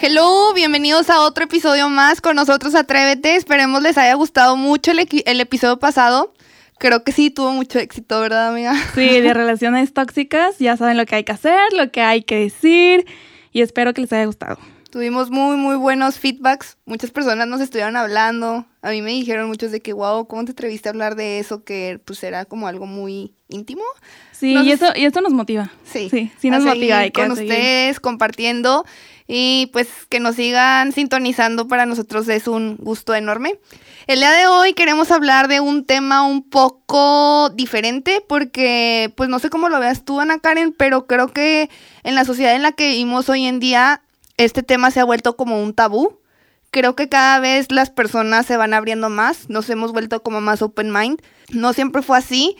Hello, bienvenidos a otro episodio más con nosotros Atrévete. Esperemos les haya gustado mucho el, el, episodio pasado. Creo que sí tuvo mucho éxito, ¿verdad, amiga? Sí, de relaciones tóxicas. Ya saben lo que hay que hacer, lo que hay que decir. Y espero que les haya gustado. Tuvimos muy, muy buenos feedbacks. Muchas personas nos estuvieron hablando. A mí me dijeron muchos de que, wow, ¿cómo te atreviste a hablar de eso? Que pues era como algo muy íntimo. Sí, y, eso, y eso nos motiva. Sí, sí, sí nos motiva. Hay con ustedes, compartiendo y pues que nos sigan sintonizando para nosotros es un gusto enorme. El día de hoy queremos hablar de un tema un poco diferente porque pues no sé cómo lo veas tú Ana Karen, pero creo que en la sociedad en la que vivimos hoy en día este tema se ha vuelto como un tabú. Creo que cada vez las personas se van abriendo más, nos hemos vuelto como más open mind. No siempre fue así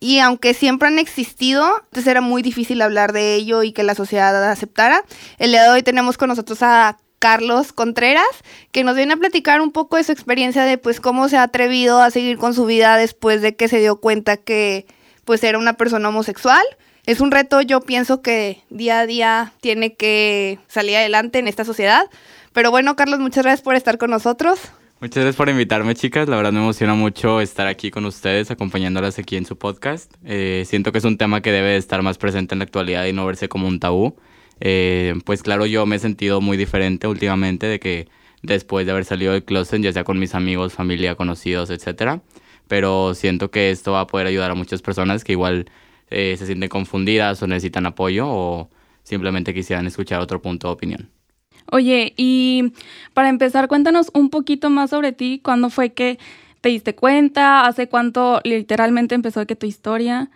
y aunque siempre han existido, entonces era muy difícil hablar de ello y que la sociedad aceptara. El día de hoy tenemos con nosotros a Carlos Contreras, que nos viene a platicar un poco de su experiencia de pues cómo se ha atrevido a seguir con su vida después de que se dio cuenta que pues era una persona homosexual. Es un reto, yo pienso que día a día tiene que salir adelante en esta sociedad. Pero bueno, Carlos, muchas gracias por estar con nosotros. Muchas gracias por invitarme, chicas. La verdad me emociona mucho estar aquí con ustedes, acompañándolas aquí en su podcast. Eh, siento que es un tema que debe estar más presente en la actualidad y no verse como un tabú. Eh, pues claro, yo me he sentido muy diferente últimamente de que después de haber salido del closet, ya sea con mis amigos, familia, conocidos, etcétera. Pero siento que esto va a poder ayudar a muchas personas que igual eh, se sienten confundidas o necesitan apoyo o simplemente quisieran escuchar otro punto de opinión. Oye, y para empezar, cuéntanos un poquito más sobre ti. ¿Cuándo fue que te diste cuenta? ¿Hace cuánto literalmente empezó que tu historia?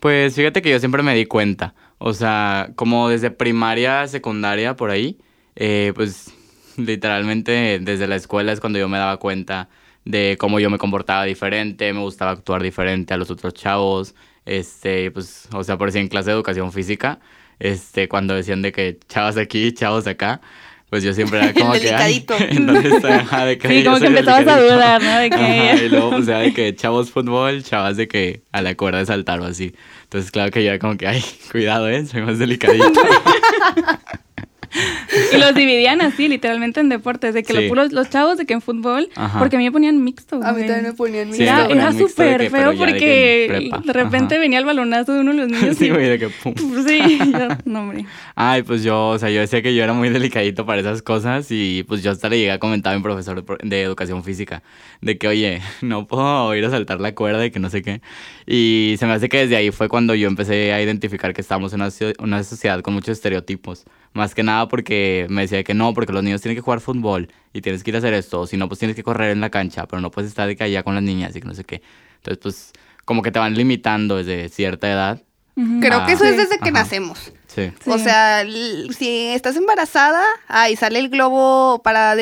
Pues fíjate que yo siempre me di cuenta. O sea, como desde primaria, secundaria, por ahí, eh, pues literalmente desde la escuela es cuando yo me daba cuenta de cómo yo me comportaba diferente, me gustaba actuar diferente a los otros chavos. Este, pues, o sea, por en clase de educación física, este, cuando decían de que chavos aquí, chavos acá, pues yo siempre era como que, ¿en dónde está? de que sí, como que empezabas a dudar, ¿no? De que... y luego, o sea, de que chavos fútbol, chavas de que a la cuerda de saltar o así. Entonces, claro que yo era como que, ay, cuidado, ¿eh? Soy más delicadito. y los dividían así, literalmente en deportes, de que los, chavos de que en fútbol, porque a mí me ponían mixto. A mí también me ponían mixto. era súper feo porque de, repente venía el balonazo de uno de los niños. sí, güey, de que pum. Sí, no, hombre. Ay, pues yo, o sea, yo decía que yo era muy delicadito para esas cosas y pues yo hasta le llegué a comentar a mi profesor de educación física de que, oye, no puedo ir a saltar la cuerda y que no sé qué. Y se me hace que desde ahí fue cuando yo empecé a identificar que estábamos en una, una sociedad con muchos estereotipos. Más que nada porque me decía que no, porque los niños tienen que jugar fútbol y tienes que ir a hacer esto, o si no, pues tienes que correr en la cancha, pero no puedes estar de allá con las niñas y que no sé qué. Entonces, pues, como que te van limitando desde cierta edad. Creo que eso es desde que nacemos. Sí. O sea, si estás embarazada, ahí sale el globo para,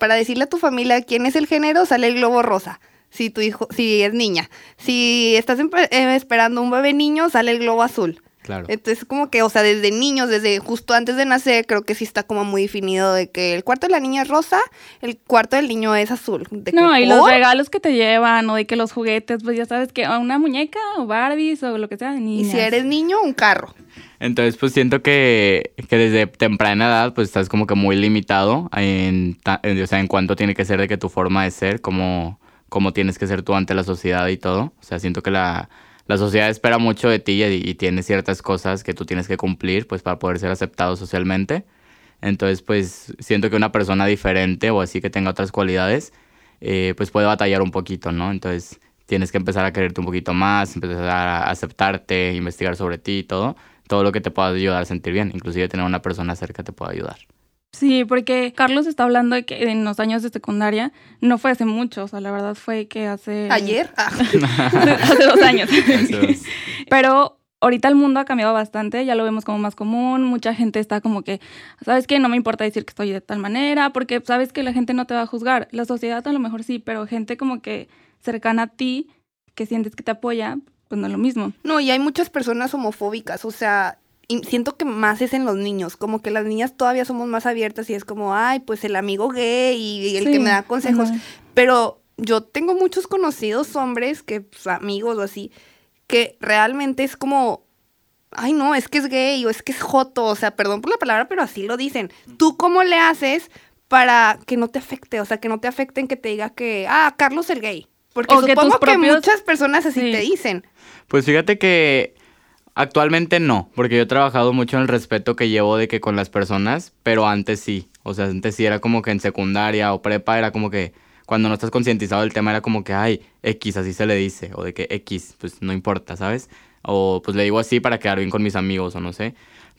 para decirle a tu familia quién es el género, sale el globo rosa. Si tu hijo, si es niña. Si estás eh, esperando un bebé niño, sale el globo azul. Claro. Entonces, como que, o sea, desde niños, desde justo antes de nacer, creo que sí está como muy definido de que el cuarto de la niña es rosa, el cuarto del niño es azul. no, y los regalos que te llevan, o de que los juguetes, pues ya sabes que una muñeca, o Barbies, o lo que sea. Y si eres niño, un carro. Entonces, pues siento que, que desde temprana edad, pues estás como que muy limitado en, en, o sea, en cuánto tiene que ser de que tu forma de ser, cómo, cómo tienes que ser tú ante la sociedad y todo. O sea, siento que la la sociedad espera mucho de ti y, tiene ciertas cosas que tú tienes que cumplir pues para poder ser aceptado socialmente. Entonces pues siento que una persona diferente o así que tenga otras cualidades eh, pues puede batallar un poquito, ¿no? Entonces tienes que empezar a quererte un poquito más, empezar a aceptarte, investigar sobre ti y todo, todo lo que te pueda ayudar a sentir bien, inclusive tener una persona cerca te puede ayudar. Sí, porque Carlos está hablando de que en los años de secundaria no fue hace mucho, o sea, la verdad fue que hace... ¿Ayer? Ah. hace, dos años. Pero ahorita el mundo ha cambiado bastante, ya lo vemos como más común, mucha gente está como que, ¿sabes qué? No me importa decir que estoy de tal manera, porque sabes que la gente no te va a juzgar. La sociedad a lo mejor sí, pero gente como que cercana a ti, que sientes que te apoya, pues no es lo mismo. No, y hay muchas personas homofóbicas, o sea, siento que más es en los niños, como que las niñas todavía somos más abiertas y es como, ay, pues el amigo gay y, el que me da consejos, pero yo tengo muchos conocidos hombres que, pues, amigos o así, que realmente es como, ay no, es que es gay o es que es joto, o sea, perdón por la palabra, pero así lo dicen. ¿Tú cómo le haces para que no te afecte? O sea, que no te afecten que te diga que, ah, Carlos el gay. Porque supongo que, muchas personas así te dicen. Pues fíjate que actualmente no, porque yo he trabajado mucho en el respeto que llevo de que con las personas, pero antes sí. O sea, antes sí era como que en secundaria o prepa era como que cuando no estás concientizado del tema era como que, ay, X, así se le dice, o de que X, pues no importa, ¿sabes? O pues le digo así para quedar bien con mis amigos, o no sé.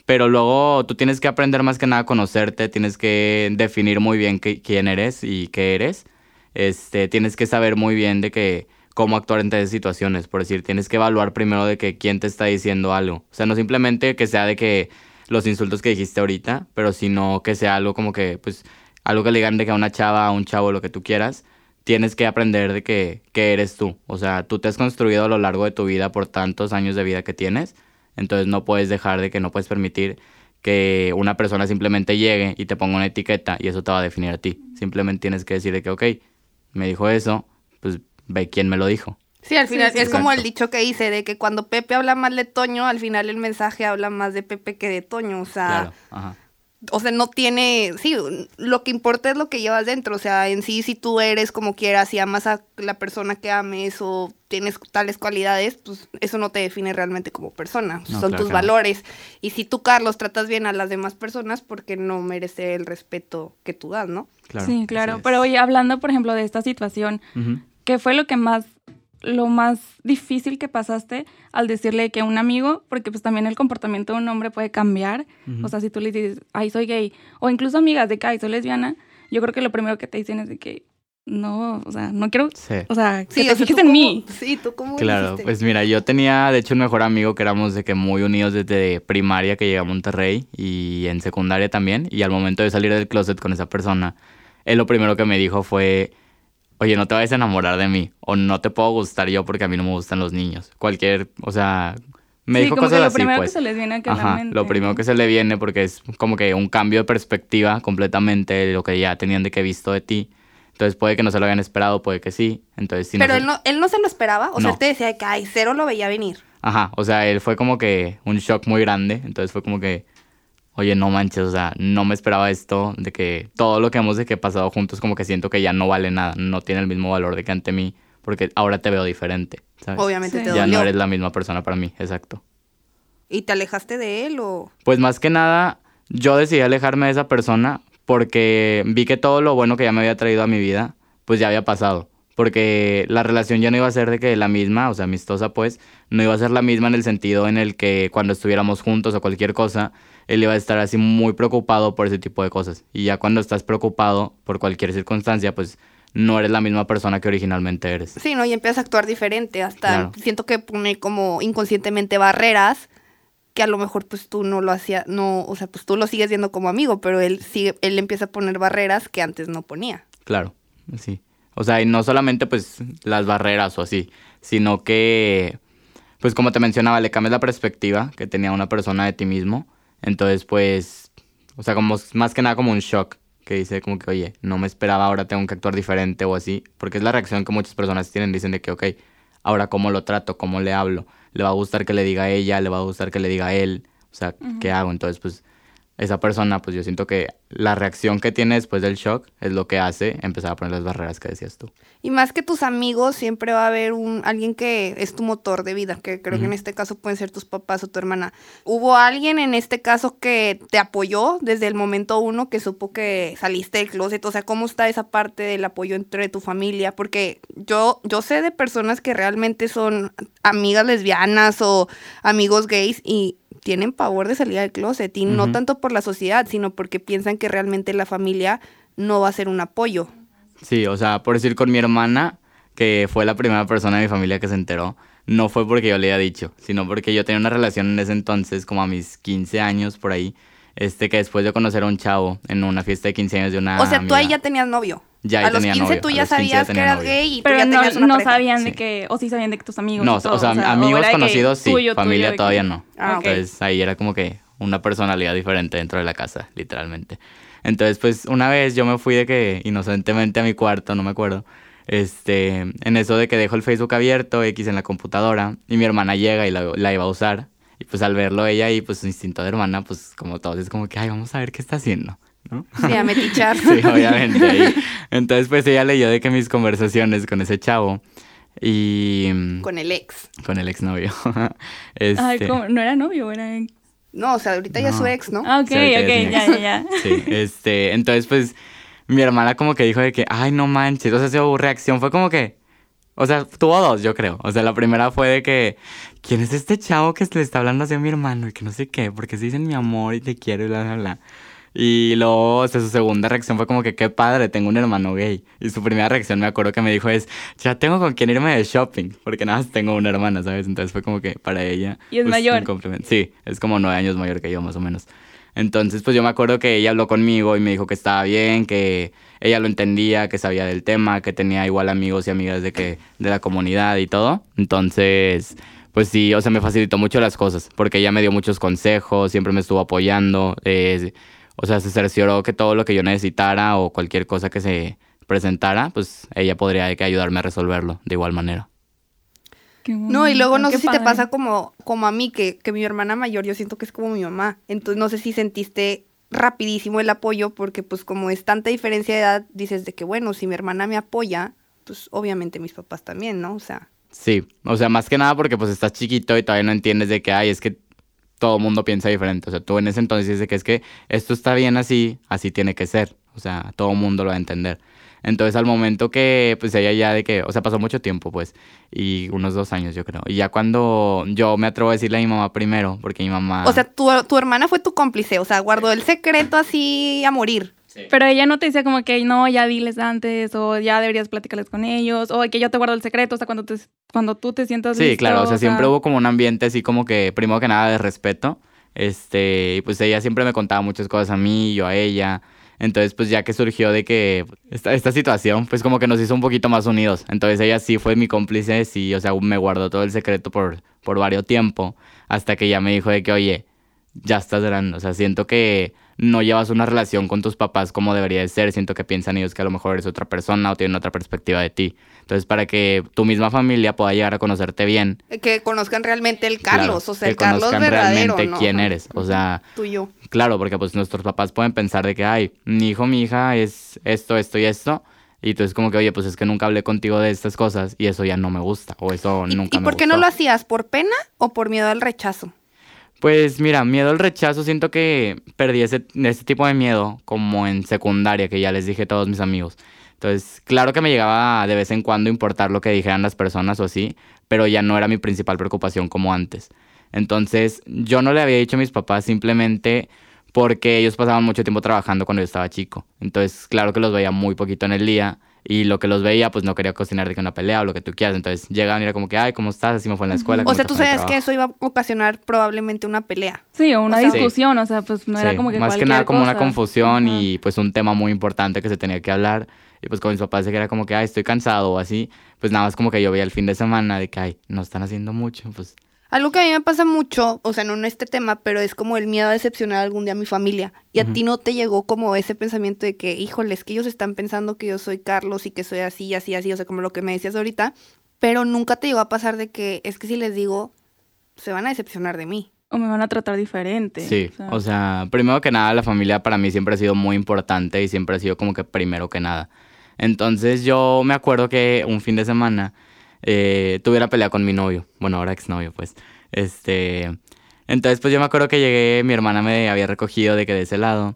Pero luego tú tienes que aprender más que nada a conocerte, tienes que definir muy bien quién eres y qué eres. Este, tienes que saber muy bien de que cómo actuar en tales situaciones, por decir, tienes que evaluar primero de que quién te está diciendo algo. O sea, no simplemente que sea de que los insultos que dijiste ahorita, pero sino que sea algo como que, pues, algo que le digan de que a una chava, a un chavo, lo que tú quieras, tienes que aprender de que, eres tú. O sea, tú te has construido a lo largo de tu vida por tantos años de vida que tienes, entonces no puedes dejar de que no puedes permitir que una persona simplemente llegue y te ponga una etiqueta y eso te va a definir a ti. Simplemente tienes que decir de que, ok, me dijo eso, ve quién me lo dijo. Sí, al final es como el dicho que hice de que cuando Pepe habla más de Toño, al final el mensaje habla más de Pepe que de Toño, o sea, claro, ajá. o sea, no tiene, sí, lo que importa es lo que llevas dentro, o sea, en sí, si tú eres como quieras y amas a la persona que ames o tienes tales cualidades, pues eso no te define realmente como persona, son tus valores. Y si tú, Carlos, tratas bien a las demás personas, porque no merece el respeto que tú das, ¿no? sí, claro, pero oye, hablando, por ejemplo, de esta situación, ¿qué fue lo que más lo más difícil que pasaste al decirle que un amigo, porque pues también el comportamiento de un hombre puede cambiar, o sea, si tú le dices, ay, soy gay, o incluso amigas de que, ay, soy lesbiana, yo creo que lo primero que te dicen es de que, no, o sea, no quiero, o sea, que te fijes en mí. Sí, tú cómo Claro, pues mira, yo tenía, de hecho, un mejor amigo que éramos de que muy unidos desde primaria que llegué a Monterrey y en secundaria también, y al momento de salir del closet con esa persona, él lo primero que me dijo fue oye, no te vayas a enamorar de mí, o no te puedo gustar yo porque a mí no me gustan los niños. Cualquier, o sea, me dijo cosas lo así, primero pues. que se les viene a Ajá, la mente. Lo primero que se le viene porque es como que un cambio de perspectiva completamente de lo que ya tenían de que he visto de ti. Entonces puede que no se lo habían esperado, puede que sí. Entonces, sí Pero él, no, él no se lo esperaba, o sea, él te decía que, ay, cero lo veía venir. Ajá, o sea, él fue como que un shock muy grande, entonces fue como que, oye, no manches, o sea, no me esperaba esto, de que todo lo que hemos de que pasado juntos, como que siento que ya no vale nada, no tiene el mismo valor de que ante mí, porque ahora te veo diferente, ¿sabes? Obviamente te Ya no eres la misma persona para mí, exacto. ¿Y te alejaste de él o...? Pues más que nada, yo decidí alejarme de esa persona porque vi que todo lo bueno que ya me había traído a mi vida, pues ya había pasado. Porque la relación ya no iba a ser de que la misma, o sea, amistosa pues, no iba a ser la misma en el sentido en el que cuando estuviéramos juntos o cualquier cosa, él iba a estar así muy preocupado por ese tipo de cosas. Y ya cuando estás preocupado por cualquier circunstancia, pues no eres la misma persona que originalmente eres. Sí, ¿no? Y empiezas a actuar diferente. Hasta siento que pone como inconscientemente barreras que a lo mejor pues tú no lo hacías, no, o sea, pues tú lo sigues viendo como amigo, pero él sigue, él empieza a poner barreras que antes no ponía. Claro, sí. O sea, y no solamente pues las barreras o así, sino que, pues como te mencionaba, le cambias la perspectiva que tenía una persona de ti mismo. Entonces, pues, o sea, como más que nada como un shock, que dice como que, oye, no me esperaba, ahora tengo que actuar diferente o así, porque es la reacción que muchas personas tienen, dicen de que, ok, ahora cómo lo trato, cómo le hablo, le va a gustar que le diga a ella, le va a gustar que le diga a él, o sea, ¿qué hago? Entonces, pues, esa persona, pues yo siento que la reacción que tiene después del shock es lo que hace empezar a poner las barreras que decías tú. Y más que tus amigos, siempre va a haber un alguien que es tu motor de vida, que creo que en este caso pueden ser tus papás o tu hermana. ¿Hubo alguien en este caso que te apoyó desde el momento uno que supo que saliste del closet? O sea, ¿cómo está esa parte del apoyo entre tu familia? Porque yo, yo sé de personas que realmente son amigas lesbianas o amigos gays y tienen pavor de salir del closet y no tanto por la sociedad, sino porque piensan que realmente la familia no va a ser un apoyo. Sí, o sea, por decir con mi hermana, que fue la primera persona de mi familia que se enteró, no fue porque yo le haya dicho, sino porque yo tenía una relación en ese entonces, como a mis 15 años por ahí, este que después de conocer a un chavo en una fiesta de 15 años de una O sea, tú amiga, ahí ya tenías novio. Ya, a los tenía 15 novio, tú a ya los 15 ya sabías que eras novio. gay y tú Pero ya no, tenías una no pareja. sabían de que, o sí sabían de que tus amigos. No, y todo, o sea, o amigos conocidos sí, tuyo, tuyo, familia que- todavía no. Ah, ok. Entonces ahí era como que una personalidad diferente dentro de la casa, literalmente. Entonces, pues una vez yo me fui de que inocentemente a mi cuarto, no me acuerdo. Este, en eso de que dejo el Facebook abierto, X en la computadora, y mi hermana llega y la, la iba a usar. Y pues al verlo ella y pues su instinto de hermana, pues como todos es como que, ay, vamos a ver qué está haciendo, ¿no? Sí, a metichar. Sí, obviamente. Entonces, pues ella leyó de que mis conversaciones con ese chavo y mm, Con el ex. con el exnovio. este, Ay, ¿cómo? No era novio, era... No, o sea, ahorita ya es su ex, ¿no? Ah, ok, Sí, ok, ya ex. ya, ya. Sí, este, entonces pues mi hermana como que dijo de que, ay, no manches, o sea, su reacción fue como que, o sea, tuvo dos, yo creo. O sea, la primera fue de que, ¿quién es este chavo que le está hablando así a mi hermano? Y que no sé qué, porque se dicen mi amor y te quiero y bla, bla, bla. Y luego, o sea, su segunda reacción fue como que, qué padre, tengo un hermano gay. Y su primera reacción, me acuerdo que me dijo es, ya tengo con quién irme de shopping, porque nada más tengo una hermana, ¿sabes? Entonces fue como que para ella... ¿Y es pues, mayor? un. Sí, es como nueve años mayor que yo, más o menos. Entonces, pues yo me acuerdo que ella habló conmigo y me dijo que estaba bien, que ella lo entendía, que sabía del tema, que tenía igual amigos y amigas de que de la comunidad y todo. Entonces, pues sí, o sea, me facilitó mucho las cosas, porque ella me dio muchos consejos, siempre me estuvo apoyando, eh, o sea, se cercioró que todo lo que yo necesitara o cualquier cosa que se presentara, pues ella podría de que ayudarme a resolverlo de igual manera. Qué No, y luego no qué sé si te pasa como, como a mí, que, que mi hermana mayor yo siento que es como mi mamá. Entonces no sé si sentiste rapidísimo el apoyo porque pues como es tanta diferencia de edad, dices de que bueno, si mi hermana me apoya, pues obviamente mis papás también, ¿no? O sea, Sí, o sea, más que nada porque pues estás chiquito y todavía no entiendes de que, ay, es que todo el mundo piensa diferente. O sea, tú en ese entonces dices que es que esto está bien así, así tiene que ser. O sea, todo el mundo lo va a entender. Entonces al momento que, pues ella ya de que, o sea, pasó mucho tiempo, pues, y unos dos años yo creo. Y ya cuando yo me atrevo a decirle a mi mamá primero, porque mi mamá... o sea, tu, tu hermana fue tu cómplice, o sea, guardó el secreto así a morir. Pero ella no te decía como que no, ya diles antes, o ya deberías platicarles con ellos, o que yo te guardo el secreto, o sea, cuando, te, cuando tú te sientas Sí, listo, claro, o sea, siempre hubo como un ambiente así como que, primero que nada, de respeto. Este, y pues ella siempre me contaba muchas cosas a mí, yo a ella. Entonces, pues ya que surgió de que esta, esta situación, pues como que nos hizo un poquito más unidos. Entonces ella sí fue mi cómplice, sí, o sea, me guardó todo el secreto por, por varios tiempo, hasta que ya me dijo de que, oye, ya estás grande, o sea, siento que no llevas una relación con tus papás como debería de ser, siento que piensan ellos que a lo mejor eres otra persona o tienen otra perspectiva de ti. Entonces, para que tu misma familia pueda llegar a conocerte bien, Que conozcan realmente el claro, Carlos, o sea, que el Carlos conozcan verdadero, realmente ¿no? quién eres, o sea, Tuyo. Claro, porque pues nuestros papás pueden pensar de que, ay, mi hijo, mi hija es esto, esto y esto. Y tú es como que, oye, pues es que nunca hablé contigo de estas cosas y eso ya no me gusta. O eso ¿Y, nunca y me por qué no gustó. lo hacías? ¿Por pena o por miedo al rechazo? Pues mira, miedo al rechazo, siento que perdí ese, ese tipo de miedo como en secundaria, que ya les dije a todos mis amigos. Entonces, claro que me llegaba de vez en cuando importar lo que dijeran las personas o así, pero ya no era mi principal preocupación como antes. Entonces, yo no le había dicho a mis papás simplemente porque ellos pasaban mucho tiempo trabajando cuando yo estaba chico. Entonces, claro que los veía muy poquito en el día y lo que los veía, pues no quería cocinar de que una pelea o lo que tú quieras. Entonces, llegaban y era como que, ay, ¿cómo estás? Así me fue en la escuela. O ¿cómo sea, tú sabes que trabajo?". eso iba a ocasionar probablemente una pelea. Sí, o una O sea- discusión, o sea, pues no era como que más que nada como una confusión y pues un tema muy importante que se tenía que hablar. Y pues con mis papás que era como que, ay, estoy cansado o así. Pues nada más como que yo veía el fin de semana de que, ay, no están haciendo mucho. Pues Algo que a mí me pasa mucho, o sea, no en este tema, pero es como el miedo a decepcionar algún día a mi familia. Y a ti no te llegó como ese pensamiento de que, híjole, es que ellos están pensando que yo soy Carlos y que soy así, así, así, o sea, como lo que me decías ahorita. Pero nunca te llegó a pasar de que, es que si les digo, se van a decepcionar de mí. O me van a tratar diferente. sí, o sea, primero que nada la familia para mí siempre ha sido muy importante y siempre ha sido como que primero que nada. Entonces yo me acuerdo que un fin de semana eh, tuve la pelea con mi novio, bueno, ahora exnovio, pues. Este, entonces pues yo me acuerdo que llegué, mi hermana me había recogido de que de ese lado.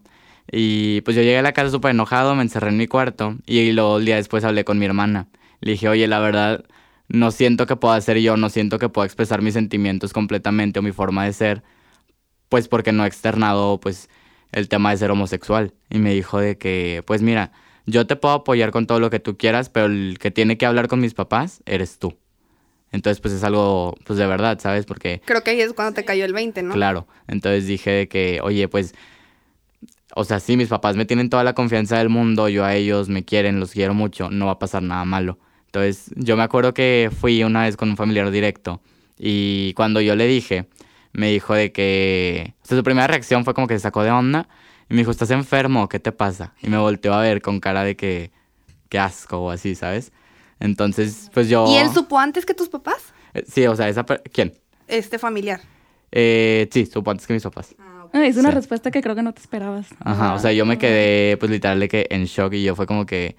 Y pues yo llegué a la casa súper enojado, me encerré en mi cuarto y luego el día después hablé con mi hermana. Le dije, oye, la verdad, no siento que pueda ser yo, no siento que pueda expresar mis sentimientos completamente o mi forma de ser, pues porque no he externado pues el tema de ser homosexual. Y me dijo de que, pues mira, yo te puedo apoyar con todo lo que tú quieras, pero el que tiene que hablar con mis papás eres tú. Entonces, pues es algo, pues de verdad, ¿sabes? Porque... Creo que ahí es cuando te cayó el 20, ¿no? Claro. Entonces dije que, oye, pues, o sea, sí, mis papás me tienen toda la confianza del mundo, yo a ellos me quieren, los quiero mucho, no va a pasar nada malo. Entonces, yo me acuerdo que fui una vez con un familiar directo y cuando yo le dije, me dijo de que, o sea, su primera reacción fue como que se sacó de onda y me dijo, ¿estás enfermo? ¿Qué te pasa? Y me volteó a ver con cara de que, qué asco o así, ¿sabes? Entonces, pues yo... ¿Y él supo antes que tus papás? Eh, Sí, o sea, esa... ¿Quién? Este familiar. Eh, sí, supo antes que mis papás. Ah, Es una Sí. respuesta que creo que no te esperabas. Ajá, o sea, yo me quedé pues literal de que en shock y yo fue como que,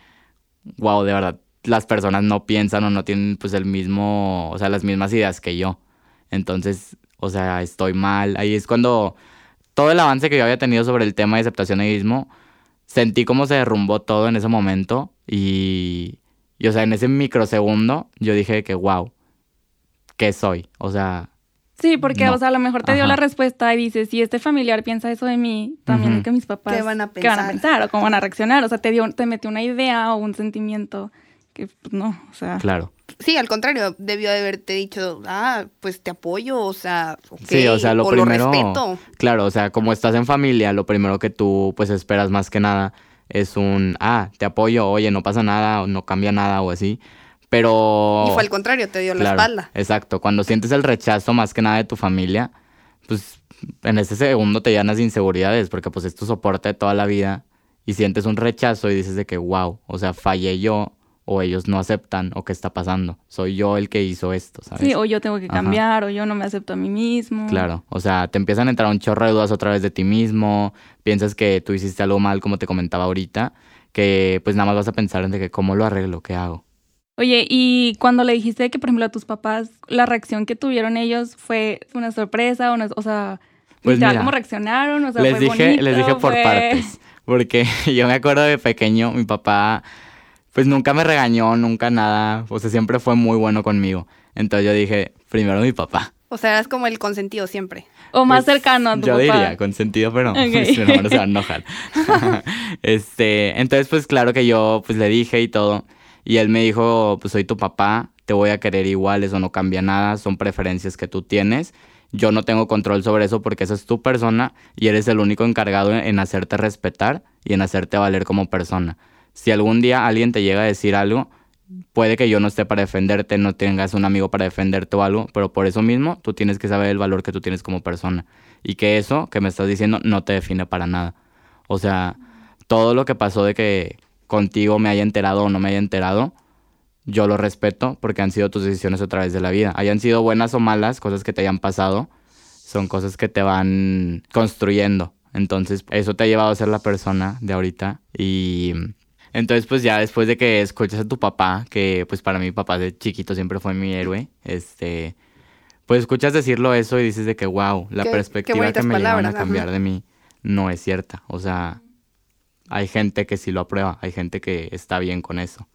wow, de verdad, las personas no piensan o no tienen pues el mismo, o sea, las mismas ideas que yo. Entonces, o sea, estoy mal. Ahí es cuando todo el avance que yo había tenido sobre el tema de aceptación e egoísmo, sentí como se derrumbó todo en ese momento y, y o sea, en ese microsegundo yo dije que, wow, ¿qué soy? O sea, Sí, porque, No. o sea, a lo mejor te dio Ajá. la respuesta y dices, si este familiar piensa eso de mí, también de que mis papás... ¿Qué van a ¿Qué van a pensar? pensar? O cómo van a reaccionar. O sea, te, dio, te metió una idea o un sentimiento que, pues, no, o sea... claro. Sí, al contrario, debió de haberte dicho, ah, pues te apoyo, o sea, ok, Sí, o sea, lo o primero. respeto. Claro, o sea, como estás en familia, lo primero que tú pues esperas más que nada es un, ah, te apoyo, oye, no pasa nada, o no cambia nada o así. Pero. Y fue al contrario, te dio la espalda. Exacto. Cuando sientes el rechazo más que nada de tu familia, pues en ese segundo te llenas de inseguridades, porque pues es tu soporte de toda la vida. Y sientes un rechazo y dices de que, wow, o sea, fallé yo, o ellos no aceptan, o qué está pasando. Soy yo el que hizo esto, ¿sabes? Sí, o yo tengo que Ajá. cambiar, o yo no me acepto a mí mismo. Claro, o sea, te empiezan a entrar un chorro de dudas otra vez de ti mismo, piensas que tú hiciste algo mal, como te comentaba ahorita, que pues nada más vas a pensar en de que cómo lo arreglo, qué hago. Oye, y cuando le dijiste que, por ejemplo, a tus papás, la reacción que tuvieron ellos fue una sorpresa, o, no- o sea, Pues mira, ¿cómo reaccionaron? O sea, les fue dije, bonito, les dije por fue- partes, porque yo me acuerdo de pequeño, mi papá pues nunca me regañó, nunca nada, o sea, siempre fue muy bueno conmigo. Entonces yo dije, primero mi papá. O sea, eras como el consentido siempre. O más Pues, cercano a tu Yo papá. diría, con sentido, pero Ok. mis hermanos se van a enojar. este, entonces, pues claro que yo pues le dije y todo. Y él me dijo, pues soy tu papá, te voy a querer igual, eso no cambia nada, son preferencias que tú tienes. Yo no tengo control sobre eso porque esa es tu persona y eres el único encargado en- en hacerte respetar y en hacerte valer como persona. Si algún día alguien te llega a decir algo, puede que yo no esté para defenderte, no tengas un amigo para defenderte o algo, pero por eso mismo tú tienes que saber el valor que tú tienes como persona y que eso que me estás diciendo no te define para nada. O sea, todo lo que pasó de que contigo me haya enterado o no me haya enterado, yo lo respeto porque han sido tus decisiones a través de la vida. Hayan sido buenas o malas, cosas que te hayan pasado, son cosas que te van construyendo. Entonces, eso te ha llevado a ser la persona de ahorita y entonces pues ya después de que escuchas a tu papá, que pues para mí mi papá de chiquito siempre fue mi héroe, este pues escuchas decirlo eso y dices de que wow, la Qué- qué perspectiva que bonitas me llevan a palabras, ajá. cambiar de mí no es cierta. O sea, hay gente que sí lo aprueba, hay gente que está bien con eso,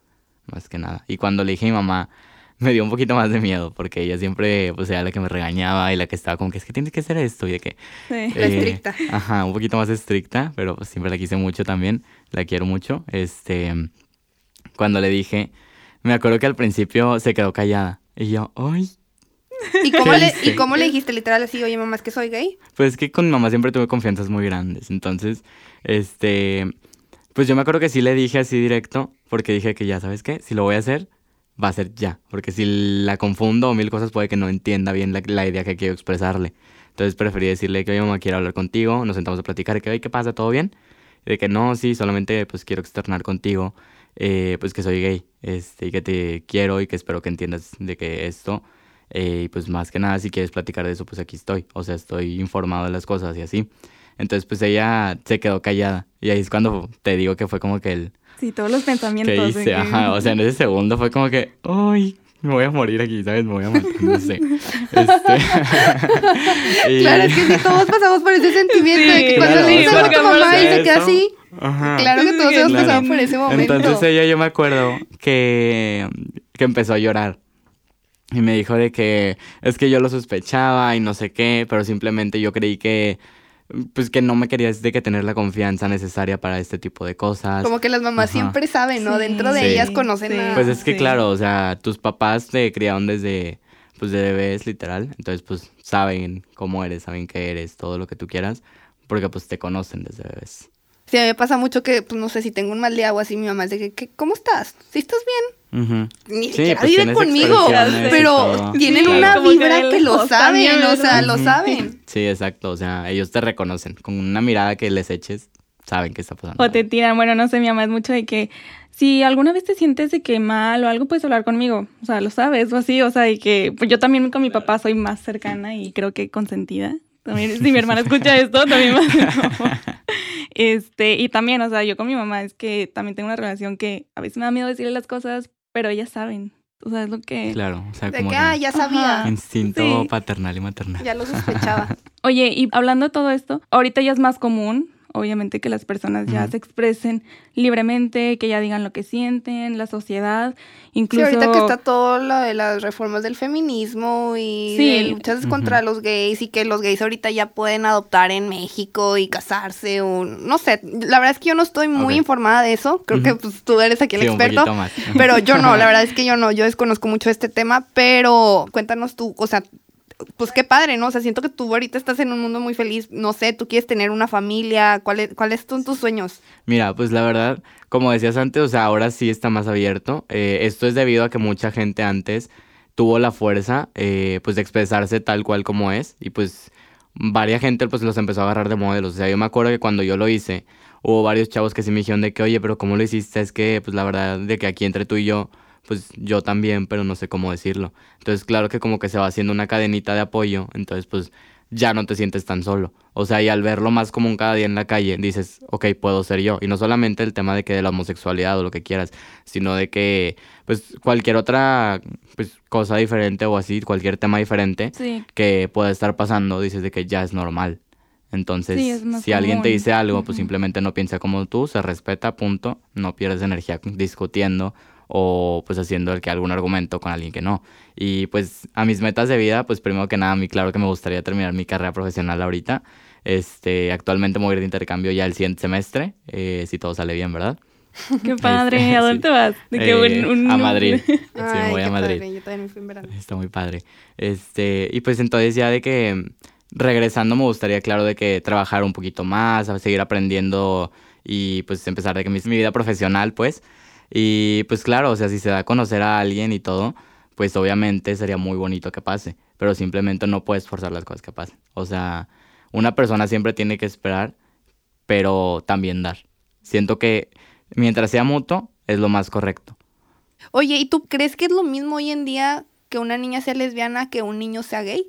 más que nada. Y cuando le dije a mi mamá, me dio un poquito más de miedo, porque ella siempre, pues, era la que me regañaba y la que estaba como que es que tienes que hacer esto, y de que... Sí. La estricta. Ajá, un poquito más estricta, pero pues, siempre la quise mucho también, la quiero mucho. Este, cuando le dije, me acuerdo que al principio se quedó callada, y yo, ay, ¿Y cómo, ¿Qué le? ¿Y cómo le dijiste literal así, oye mamá, es que soy gay? Pues es que con mi mamá siempre tuve confianzas muy grandes. Entonces, este, pues yo me acuerdo que sí le dije así directo, porque dije que ya, ¿sabes qué? Si lo voy a hacer, va a ser ya. Porque si la confundo o mil cosas puede que no entienda bien la, la idea que quiero expresarle. Entonces preferí decirle que, oye, mamá, quiero hablar contigo, nos sentamos a platicar, que, oye, ¿qué pasa? ¿Todo bien? Y de que no, sí, solamente pues quiero externar contigo, eh, pues que soy gay, este, y que te quiero y que espero que entiendas de que esto, eh, y pues más que nada, si quieres platicar de eso, pues aquí estoy. O sea, estoy informado de las cosas y así. Entonces, pues ella se quedó callada. Y ahí es cuando te digo que fue como que el Sí, todos los pensamientos. que hice. que- Ajá, o sea, en ese segundo fue como que, ¡ay! Me voy a morir aquí, ¿sabes? Me voy a matar, no sé. Este... y- Claro, es que sí, todos pasamos por ese sentimiento de que Sí, cuando claro, le a tu mamá y se queda así. Ajá. Claro que todos Sí, hemos claro. pasado por ese momento. Entonces ella yo me acuerdo que, que empezó a llorar. Y me dijo de que es que yo lo sospechaba y no sé qué, pero simplemente yo creí que pues que no me querías de que tener la confianza necesaria para este tipo de cosas. Como que las mamás Ajá. siempre saben, ¿no? Sí. Dentro de Sí. ellas conocen Sí. a... Pues es que Sí. claro, o sea, tus papás te criaron desde pues de bebés literal. Entonces pues saben cómo eres, saben qué eres, todo lo que tú quieras, porque pues te conocen desde bebés. Sí, a mí me pasa mucho que, pues no sé, si tengo un mal día o así, mi mamá es de que, ¿qué- ¿cómo estás? ¿Sí estás bien? Ni Sí, siquiera pues vive tienes conmigo, pero tienen Sí, una vibra que lo saben, también, o sea, lo saben. Sí, exacto. O sea, ellos te reconocen. Con una mirada que les eches, saben qué está pasando. O te tiran, bueno, no sé, mi mamá es mucho de que si alguna vez te sientes de que mal o algo, puedes hablar conmigo. O sea, lo sabes o así, o sea, y que pues yo también con mi papá soy más cercana y creo que consentida. También, si mi hermana escucha esto, también más. Este, y también, o sea, yo con mi mamá es que también tengo una relación que a veces me da miedo decirle las cosas, pero ellas saben. O sea, es lo que... Claro, o sea, De como que, ah, ya sabía, Ajá. instinto Sí. paternal y maternal. ya lo sospechaba. Oye, y hablando de todo esto, ahorita ya es más común, obviamente, que las personas ya se expresen libremente, que ya digan lo que sienten, la sociedad, Sí, incluso... ahorita que está todo lo de las reformas del feminismo y Sí. de luchas contra los gays y que los gays ahorita ya pueden adoptar en México y casarse o no sé, la verdad es que yo no estoy muy informada de eso, creo que pues, tú eres aquí el Sí, un experto, poquito más. pero yo no, la verdad es que yo no, yo desconozco mucho este tema, pero cuéntanos tú, o sea, pues qué padre, ¿no? O sea, siento que tú ahorita estás en un mundo muy feliz, no sé, tú quieres tener una familia, ¿cuáles cuáles son tus sueños? Mira, pues la verdad, como decías antes, o sea, ahora sí está más abierto. Eh, esto es debido a que mucha gente antes tuvo la fuerza, eh, pues, de expresarse tal cual como es. Y pues, varia gente, pues, los empezó a agarrar de modelos. O sea, yo me acuerdo que cuando yo lo hice, hubo varios chavos que sí me dijeron de que, oye, pero ¿cómo lo hiciste? Es que, pues, la verdad, de que aquí entre tú y yo, pues, yo también, pero no sé cómo decirlo. Entonces, claro que como que se va haciendo una cadenita de apoyo. Entonces, pues, ya no te sientes tan solo. O sea, y al verlo más común cada día en la calle, dices, ok, puedo ser yo. Y no solamente el tema de que de la homosexualidad o lo que quieras, sino de que, pues, cualquier otra pues, cosa diferente o así, cualquier tema diferente Sí, que pueda estar pasando, dices de que ya es normal. Entonces, Sí, si alguien te dice algo, pues simplemente no piensa como tú, se respeta, punto. No pierdes energía discutiendo o pues haciendo el que algún argumento con alguien que no. Y pues a mis metas de vida, pues primero que nada, a mí claro que me gustaría terminar mi carrera profesional ahorita. Este, actualmente me voy a ir de intercambio ya el siguiente semestre, eh, si todo sale bien, ¿verdad? qué padre. Este, ¿A dónde sí. vas? De que Eh, un- un- a Madrid. Sí, me Ay, voy qué a Madrid. padre, yo también me fui en verano. Está muy padre. Este, y pues entonces ya de que regresando me gustaría, claro, de que trabajar un poquito más, seguir aprendiendo y pues empezar de que mi, mi vida profesional, pues. Y pues claro, o sea, si se da a conocer a alguien y todo, pues obviamente sería muy bonito que pase, pero simplemente no puedes forzar las cosas que pasen. O sea, una persona siempre tiene que esperar, pero también dar. Siento que mientras sea mutuo, es lo más correcto. Oye, ¿y tú crees que es lo mismo hoy en día que una niña sea lesbiana que un niño sea gay?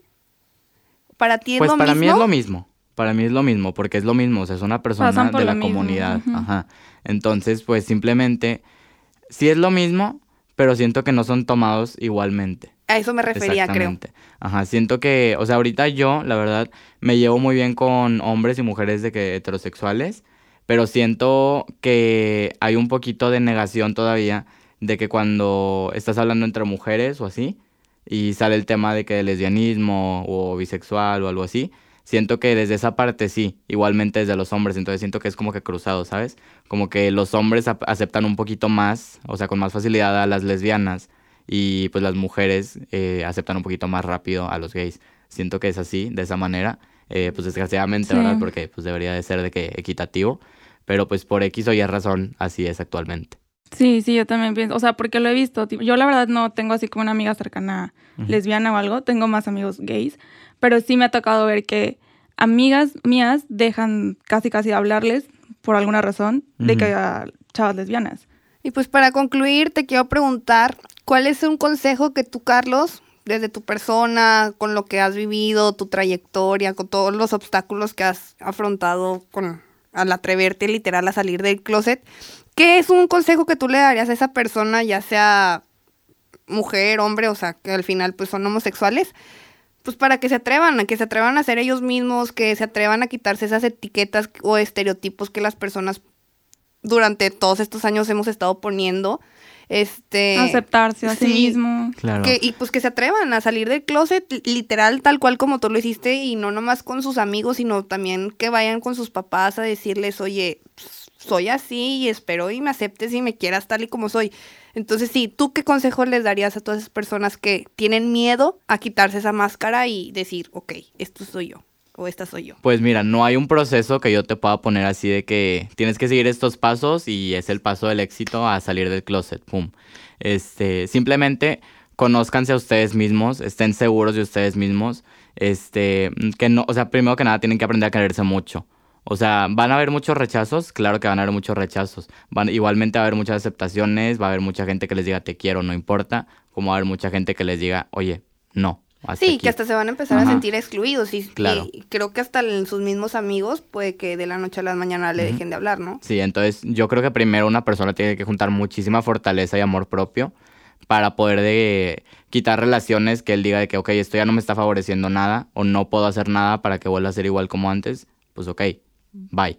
¿Para ti es Pues lo para mismo? mí es lo mismo. Para mí es lo mismo, porque es lo mismo. O sea, es una persona de la mismo, comunidad. Ajá. Entonces, pues simplemente, sí es lo mismo, pero siento que no son tomados igualmente. A eso me refería, creo. Ajá, siento que, o sea, ahorita yo, la verdad, me llevo muy bien con hombres y mujeres de que heterosexuales, pero siento que hay un poquito de negación todavía de que cuando estás hablando entre mujeres o así, y sale el tema de que lesbianismo o bisexual o algo así, siento que desde esa parte sí, igualmente desde los hombres, entonces siento que es como que cruzado, ¿sabes? Como que los hombres aceptan un poquito más, o sea, con más facilidad a las lesbianas y pues las mujeres eh, aceptan un poquito más rápido a los gays. Siento que es así, de esa manera, eh, pues desgraciadamente, Sí. ¿verdad? Porque pues debería de ser de que equitativo, pero pues por X o Y razón así es actualmente. Sí, sí, yo también pienso, o sea, porque lo he visto. yo la verdad no tengo así como una amiga cercana Ujú. lesbiana o algo, tengo más amigos gays, pero sí me ha tocado ver que amigas mías dejan casi casi de hablarles por alguna razón de que a chavas lesbianas. Y pues para concluir, te quiero preguntar, ¿cuál es un consejo que tú, Carlos, desde tu persona, con lo que has vivido, tu trayectoria, con todos los obstáculos que has afrontado con, al atreverte literal a salir del closet, ¿qué es un consejo que tú le darías a esa persona, ya sea mujer, hombre, o sea, que al final pues son homosexuales? Pues para que se atrevan, a que se atrevan a ser ellos mismos, que se atrevan a quitarse esas etiquetas o estereotipos que las personas durante todos estos años hemos estado poniendo. este aceptarse a sí, mismo. Claro. Que, y pues que se atrevan a salir del closet literal tal cual como tú lo hiciste y no nomás con sus amigos, sino también que vayan con sus papás a decirles, oye, soy así y espero y me aceptes y me quieras tal y como soy. Entonces, sí, ¿tú qué consejo les darías a todas esas personas que tienen miedo a quitarse esa máscara y decir, ok, esto soy yo? o esta soy yo? Pues mira, no hay un proceso que yo te pueda poner así de que tienes que seguir estos pasos y es el paso del éxito a salir del closet, pum. Este, simplemente conózcanse a ustedes mismos, estén seguros de ustedes mismos, este, que no, o sea, primero que nada tienen que aprender a quererse mucho. O sea, van a haber muchos rechazos, claro que van a haber muchos rechazos. Van, igualmente va a haber muchas aceptaciones, va a haber mucha gente que les diga te quiero, no importa, como va a haber mucha gente que les diga, oye, no, sí, que hasta se van a empezar a sentir excluidos y, claro. creo que hasta sus mismos amigos puede que de la noche a la mañana le dejen de hablar, ¿no? Sí, entonces yo creo que primero una persona tiene que juntar muchísima fortaleza y amor propio para poder de quitar relaciones que él diga de que, ok, esto ya no me está favoreciendo nada o no puedo hacer nada para que vuelva a ser igual como antes, pues ok, bye.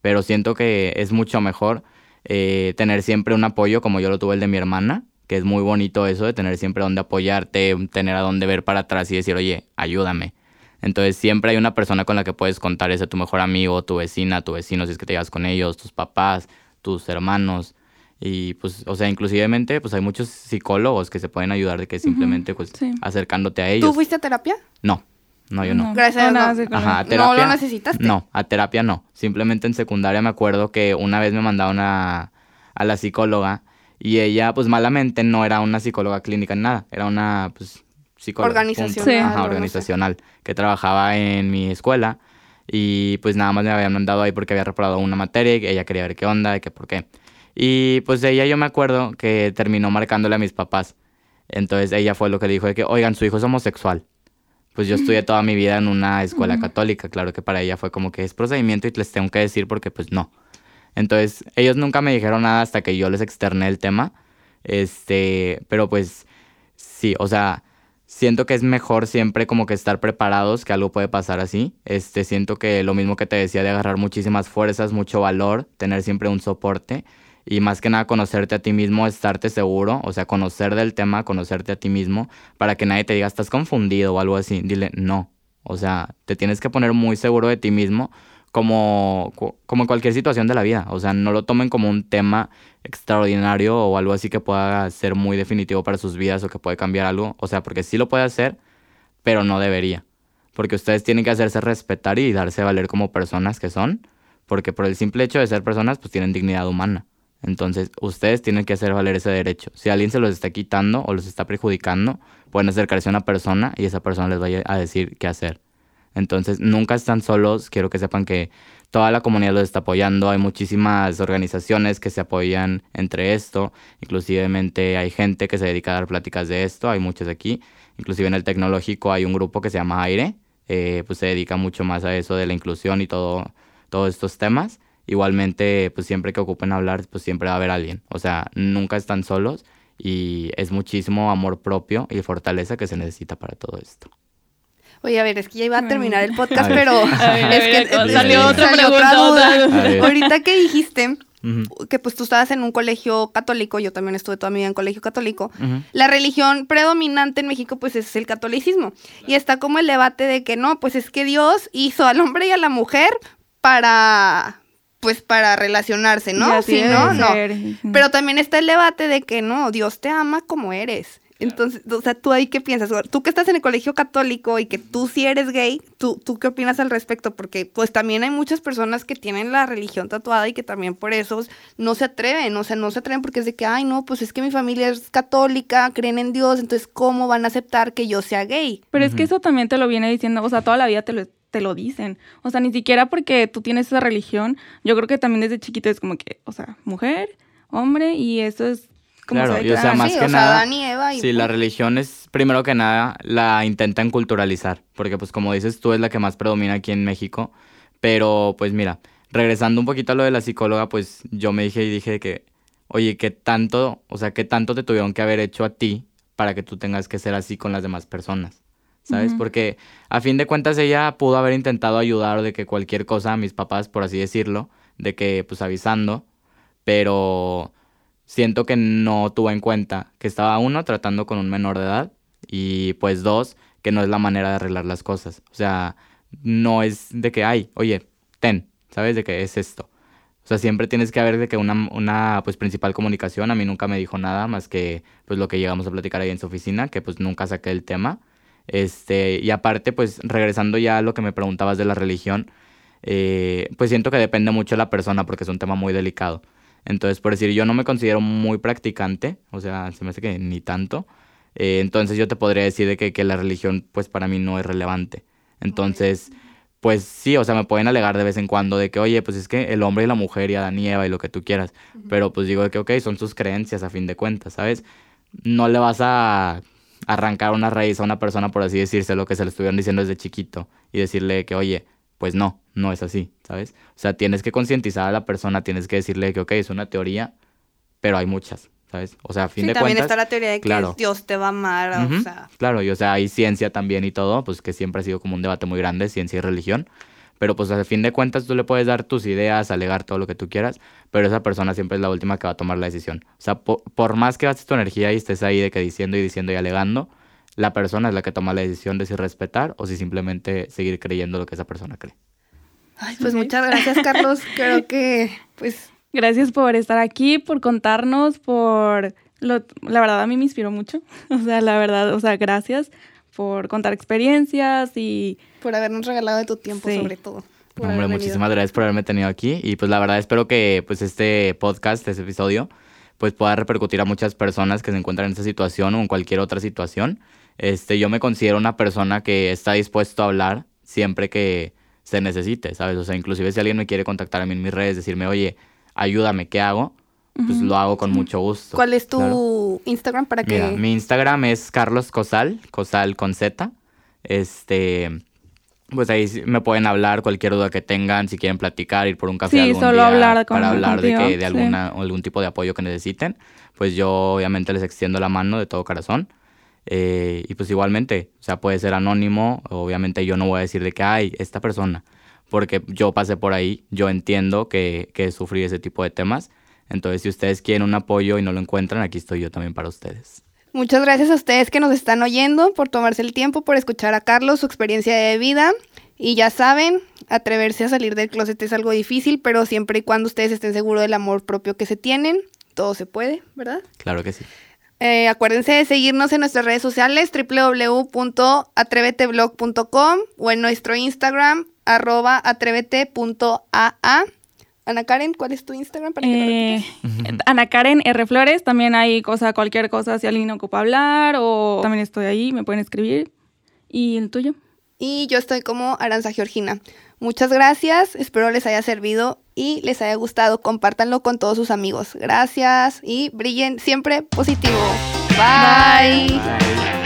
Pero siento que es mucho mejor eh, tener siempre un apoyo como yo lo tuve el de mi hermana, que es muy bonito eso de tener siempre donde apoyarte, tener a dónde ver para atrás y decir, oye, ayúdame. Entonces siempre hay una persona con la que puedes contar, ese tu mejor amigo, tu vecina, tu vecino, si es que te llevas con ellos, tus papás, tus hermanos. Y pues, o sea, inclusivemente, pues hay muchos psicólogos que se pueden ayudar de que simplemente, pues, acercándote a ellos. ¿Tú fuiste a terapia? No, no, yo no. Gracias a Dios. No. Ajá, terapia, ¿No lo necesitaste? No, a terapia no. Simplemente en secundaria me acuerdo que una vez me mandaron a, a la psicóloga y ella, pues malamente, no era una psicóloga clínica en nada, era una, pues, psicóloga. Organizacional. organizacional, que trabajaba en mi escuela. Y pues nada más me habían mandado ahí porque había reprobado una materia y ella quería ver qué onda, y qué por qué. Y pues ella yo me acuerdo que terminó marcándole a mis papás. Entonces ella fue lo que dijo de que, oigan, su hijo es homosexual. Pues yo estudié toda mi vida en una escuela católica, claro que para ella fue como que es procedimiento y les tengo que decir porque pues no. Entonces, ellos nunca me dijeron nada hasta que yo les externé el tema. Este, pero pues sí, o sea, siento que es mejor siempre como que estar preparados que algo puede pasar así. Este, siento que lo mismo que te decía de agarrar muchísimas fuerzas, mucho valor, tener siempre un soporte y más que nada conocerte a ti mismo, estarte seguro, o sea, conocer del tema, conocerte a ti mismo, para que nadie te diga estás confundido o algo así. Dile, no. O sea, te tienes que poner muy seguro de ti mismo como, como en cualquier situación de la vida. O sea, no lo tomen como un tema extraordinario o algo así que pueda ser muy definitivo para sus vidas o que puede cambiar algo. O sea, porque sí lo puede hacer, pero no debería. Porque ustedes tienen que hacerse respetar y darse valer como personas que son. Porque por el simple hecho de ser personas, pues tienen dignidad humana. Entonces, ustedes tienen que hacer valer ese derecho. Si alguien se los está quitando o los está perjudicando, pueden acercarse a una persona y esa persona les vaya a decir qué hacer. Entonces, nunca están solos. Quiero que sepan que toda la comunidad los está apoyando. Hay muchísimas organizaciones que se apoyan entre esto. Inclusivemente hay gente que se dedica a dar pláticas de esto. Hay muchas aquí. Inclusive en el tecnológico hay un grupo que se llama Aire. Eh, pues se dedica mucho más a eso de la inclusión y todo, todos estos temas. Igualmente, pues siempre que ocupen hablar, pues siempre va a haber alguien. O sea, nunca están solos y es muchísimo amor propio y fortaleza que se necesita para todo esto. Oye, a ver, es que ya iba a terminar el podcast, pero es que salió, otra, duda. Ahorita que dijiste que pues tú estabas en un colegio católico, yo también estuve toda mi vida en colegio católico, la religión predominante en México pues es el catolicismo. Y está como el debate de que no, pues es que Dios hizo al hombre y a la mujer para pues para relacionarse, ¿no? Sí, no, no. Pero también está el debate de que no, Dios te ama como eres. Entonces, o sea, ¿tú ahí qué piensas? Tú que estás en el colegio católico y que tú sí eres gay, ¿tú, ¿tú qué opinas al respecto? Porque pues también hay muchas personas que tienen la religión tatuada y que también por eso no se atreven, o sea, no se atreven porque es de que, ay, no, pues es que mi familia es católica, creen en Dios, entonces, ¿cómo van a aceptar que yo sea gay? Pero es que eso también te lo viene diciendo, o sea, toda la vida te lo, te lo dicen. O sea, ni siquiera porque tú tienes esa religión, yo creo que también desde chiquito es como que, o sea, mujer, hombre, y eso es claro, y o sea, más que nada, sí, la religión es, primero que nada, la intentan culturalizar, porque pues como dices tú es la que más predomina aquí en México, pero pues mira, regresando un poquito a lo de la psicóloga, pues yo me dije y dije que, oye, ¿qué tanto, o sea, qué tanto te tuvieron que haber hecho a ti para que tú tengas que ser así con las demás personas? ¿Sabes? Porque a fin de cuentas ella pudo haber intentado ayudar de que cualquier cosa a mis papás, por así decirlo, de que pues avisando, pero siento que no tuvo en cuenta que estaba uno tratando con un menor de edad y pues dos, que no es la manera de arreglar las cosas. O sea, no es de que, ay, oye, ten, ¿sabes? De que es esto. O sea, siempre tienes que haber de que una, una pues principal comunicación. A mí nunca me dijo nada más que pues lo que llegamos a platicar ahí en su oficina, que pues nunca saqué el tema. Este, y aparte, pues regresando ya a lo que me preguntabas de la religión, eh, pues siento que depende mucho de la persona porque es un tema muy delicado. Entonces, por decir, yo no me considero muy practicante, o sea, se me hace que ni tanto. Eh, entonces yo te podría decir de que, que, la religión, pues para mí no es relevante. Entonces, pues sí, o sea, me pueden alegar de vez en cuando de que, oye, pues es que el hombre y la mujer y Adán y Eva y lo que tú quieras. Pero pues digo de que, ok, son sus creencias a fin de cuentas, ¿sabes? No le vas a arrancar una raíz a una persona, por así decirse, lo que se le estuvieron diciendo desde chiquito y decirle que, oye, pues no, no es así, ¿sabes? O sea, tienes que concientizar a la persona, tienes que decirle que, ok, es una teoría, pero hay muchas, ¿sabes? O sea, a fin de también cuentas... está la teoría de que Dios te va a amar, o sea... Claro, y o sea, hay ciencia también y todo, pues que siempre ha sido como un debate muy grande, ciencia y religión, pero pues a fin de cuentas tú le puedes dar tus ideas, alegar todo lo que tú quieras, pero esa persona siempre es la última que va a tomar la decisión. O sea, por, por más que gastes tu energía y estés ahí de que diciendo y diciendo y alegando, la persona es la que toma la decisión de si respetar o si simplemente seguir creyendo lo que esa persona cree. Ay, pues muchas gracias, Carlos. Creo que, pues... Gracias por estar aquí, por contarnos, por... Lo, la verdad, a mí me inspiró mucho. O sea, la verdad, o sea, gracias por contar experiencias y... Por habernos regalado de tu tiempo, sí. sobre todo. Hombre, muchísimas gracias por haberme tenido aquí. Y pues la verdad espero que pues este podcast, este episodio, pues pueda repercutir a muchas personas que se encuentran en esta situación o en cualquier otra situación. Este, yo me considero una persona que está dispuesto a hablar siempre que se necesite, ¿sabes? O sea, inclusive si alguien me quiere contactar a mí en mis redes, decirme, oye, ayúdame, ¿qué hago? Pues lo hago con mucho gusto. ¿Cuál es tu Instagram para que...? Mira, mi Instagram es Carlos Cosal, Cosal con Z. Este, pues ahí me pueden hablar cualquier duda que tengan, si quieren platicar, ir por un café sí, algún solo día hablar con, para hablar de, contigo, que, de sí. alguna, algún tipo de apoyo que necesiten. Pues yo obviamente les extiendo la mano de todo corazón. Eh, y pues igualmente, o sea, puede ser anónimo, obviamente yo no voy a decir de que, ay, esta persona, porque yo pasé por ahí, yo entiendo que, que sufrí ese tipo de temas. Entonces, si ustedes quieren un apoyo y no lo encuentran, aquí estoy yo también para ustedes. Muchas gracias a ustedes que nos están oyendo, por tomarse el tiempo, por escuchar a Carlos, su experiencia de vida. Y ya saben, atreverse a salir del closet es algo difícil, pero siempre y cuando ustedes estén seguros del amor propio que se tienen, todo se puede, ¿verdad? Claro que sí. Eh, acuérdense de seguirnos en nuestras redes sociales www.atreveteblog.com o en nuestro Instagram arroba atrevete.aa. Ana Karen, ¿cuál es tu Instagram? Para que Eh, Ana Karen R. Flores, también hay cosa, cualquier cosa, si alguien ocupa hablar o también estoy ahí, me pueden escribir. ¿Y el tuyo? Y yo estoy como Aranza Georgina. Muchas gracias, espero les haya servido y les haya gustado. Compártanlo con todos sus amigos. Gracias y brillen siempre positivo. Bye. Bye.